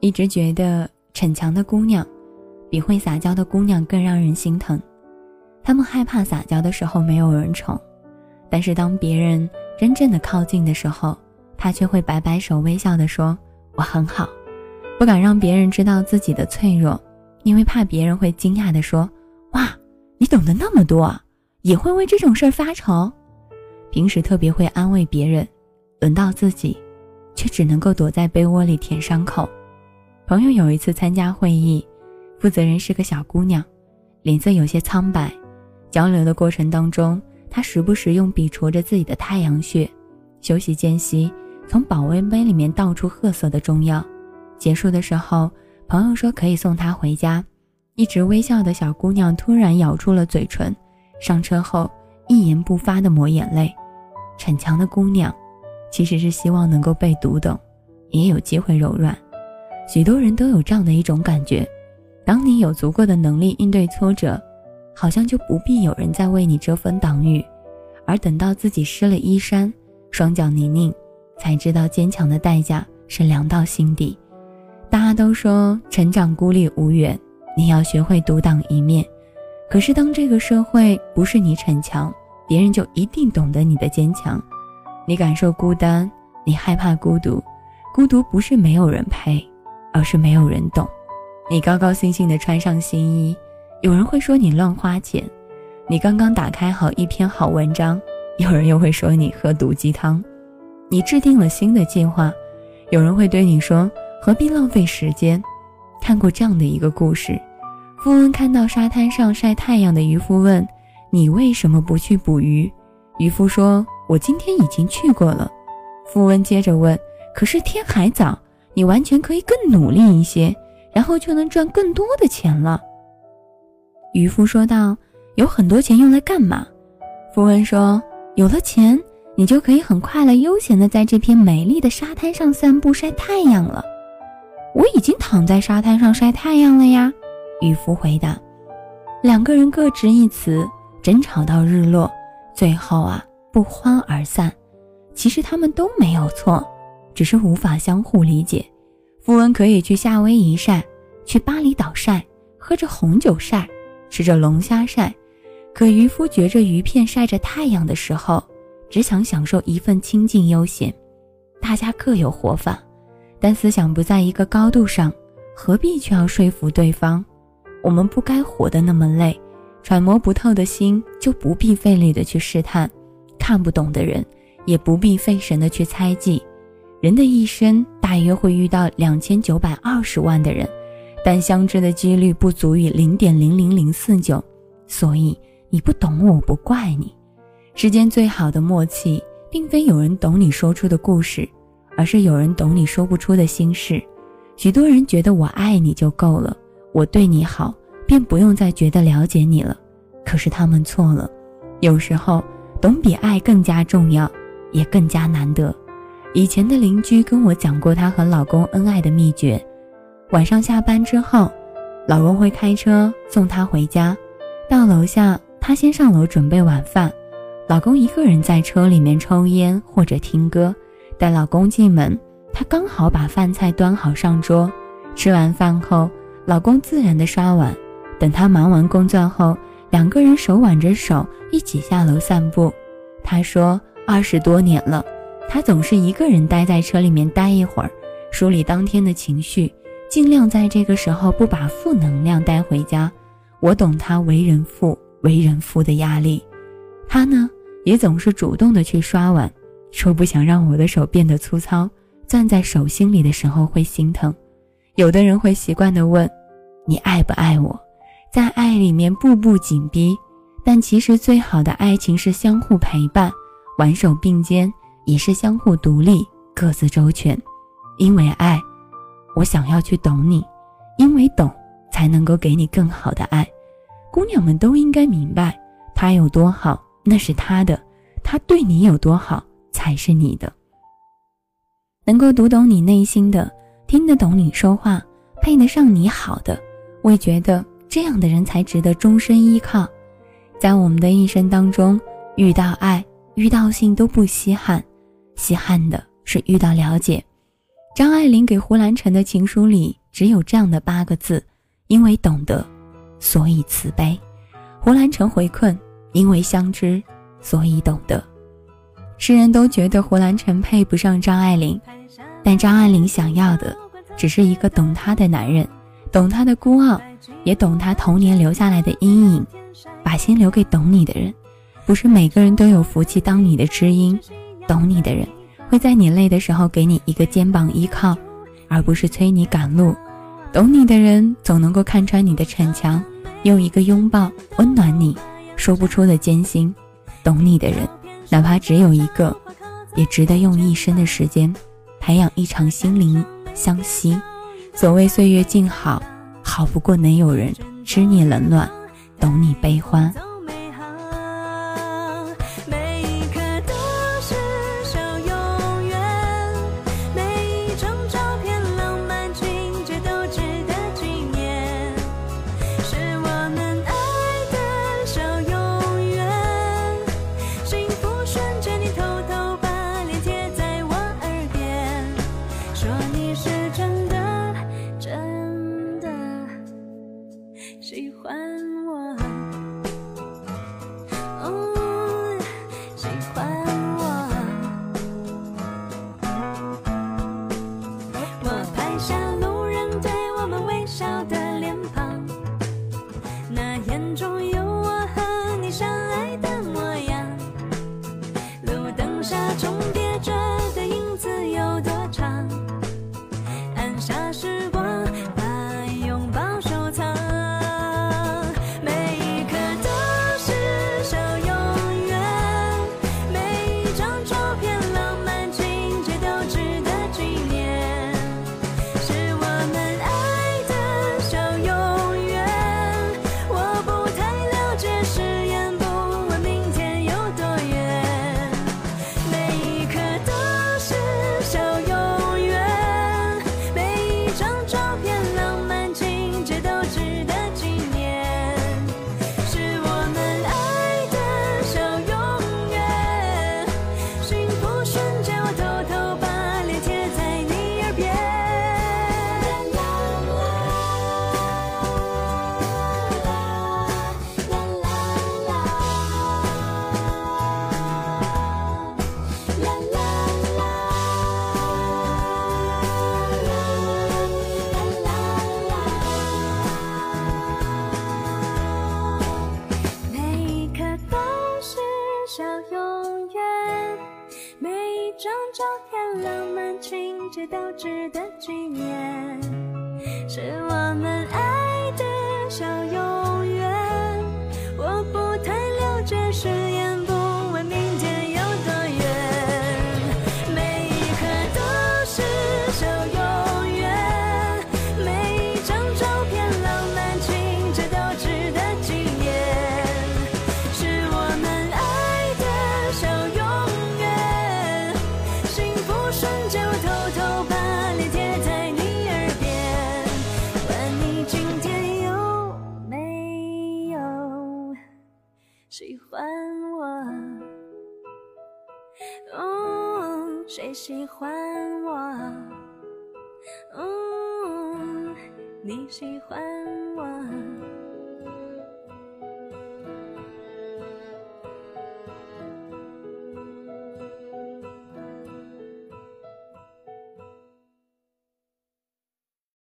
一直觉得逞强的姑娘，比会撒娇的姑娘更让人心疼。她们害怕撒娇的时候没有人宠，但是当别人真正的靠近的时候，她却会摆摆手，微笑的说：“我很好。”不敢让别人知道自己的脆弱，因为怕别人会惊讶的说：“哇，你懂得那么多啊，也会为这种事儿发愁。”平时特别会安慰别人，轮到自己，却只能够躲在被窝里舔伤口。朋友有一次参加会议，负责人是个小姑娘，脸色有些苍白。交流的过程当中，她时不时用笔戳着自己的太阳穴。休息间隙，从保温杯里面倒出褐色的中药。结束的时候，朋友说可以送她回家。一直微笑的小姑娘突然咬住了嘴唇。上车后，一言不发的抹眼泪。逞强的姑娘，其实是希望能够被读懂，也有机会柔软。许多人都有这样的一种感觉：当你有足够的能力应对挫折，好像就不必有人再为你遮风挡雨；而等到自己湿了衣衫，双脚泥泞，才知道坚强的代价是凉到心底。大家都说成长孤立无援，你要学会独当一面。可是当这个社会不是你逞强，别人就一定懂得你的坚强。你感受孤单，你害怕孤独，孤独不是没有人陪。而是没有人懂，你高高兴兴地穿上新衣，有人会说你乱花钱；你刚刚打开好一篇好文章，有人又会说你喝毒鸡汤；你制定了新的计划，有人会对你说何必浪费时间。看过这样的一个故事：富翁看到沙滩上晒太阳的渔夫问：“你为什么不去捕鱼？”渔夫说：“我今天已经去过了。”富翁接着问：“可是天还早。”你完全可以更努力一些，然后就能赚更多的钱了。渔夫说道：“有很多钱用来干嘛？”富翁说：“有了钱，你就可以很快乐、悠闲的在这片美丽的沙滩上散步、晒太阳了。”我已经躺在沙滩上晒太阳了呀。”渔夫回答。两个人各执一词，争吵到日落，最后啊不欢而散。其实他们都没有错。只是无法相互理解。富翁可以去夏威夷晒，去巴厘岛晒，喝着红酒晒，吃着龙虾晒。可渔夫嚼着鱼片晒着太阳的时候，只想享受一份清静悠闲。大家各有活法，但思想不在一个高度上，何必去要说服对方？我们不该活得那么累，揣摩不透的心就不必费力的去试探，看不懂的人也不必费神的去猜忌。人的一生大约会遇到两千九百二十万的人，但相知的几率不足以零点零零零四九，所以你不懂我不怪你。世间最好的默契，并非有人懂你说出的故事，而是有人懂你说不出的心事。许多人觉得我爱你就够了，我对你好，便不用再觉得了解你了。可是他们错了，有时候懂比爱更加重要，也更加难得。以前的邻居跟我讲过她和老公恩爱的秘诀：晚上下班之后，老公会开车送她回家，到楼下，她先上楼准备晚饭，老公一个人在车里面抽烟或者听歌。待老公进门，她刚好把饭菜端好上桌。吃完饭后，老公自然的刷碗。等她忙完工作后，两个人手挽着手一起下楼散步。她说：“二十多年了。”他总是一个人待在车里面待一会儿，梳理当天的情绪，尽量在这个时候不把负能量带回家。我懂他为人父、为人父的压力，他呢也总是主动的去刷碗，说不想让我的手变得粗糙，攥在手心里的时候会心疼。有的人会习惯的问：“你爱不爱我？”在爱里面步步紧逼，但其实最好的爱情是相互陪伴，挽手并肩。也是相互独立，各自周全。因为爱，我想要去懂你；因为懂，才能够给你更好的爱。姑娘们都应该明白，他有多好，那是他的；他对你有多好，才是你的。能够读懂你内心的，听得懂你说话，配得上你好的，我觉得这样的人才值得终身依靠。在我们的一生当中，遇到爱、遇到性都不稀罕。稀罕的是遇到了解，张爱玲给胡兰成的情书里只有这样的八个字：因为懂得，所以慈悲。胡兰成回困：因为相知，所以懂得。世人都觉得胡兰成配不上张爱玲，但张爱玲想要的只是一个懂她的男人，懂她的孤傲，也懂她童年留下来的阴影。把心留给懂你的人，不是每个人都有福气当你的知音。懂你的人会在你累的时候给你一个肩膀依靠，而不是催你赶路。懂你的人总能够看穿你的逞强，用一个拥抱温暖你说不出的艰辛。懂你的人。哪怕只有一个，也值得用一生的时间培养一场心灵相惜。所谓岁月静好，好不过能有人知你冷暖，懂你悲欢。小永远，每一张照片，浪漫情节都值得纪念，是我们爱的小永远。就偷偷把脸贴在你耳边，问你今天有没有喜欢我？哦，谁喜欢我？哦，你喜欢我？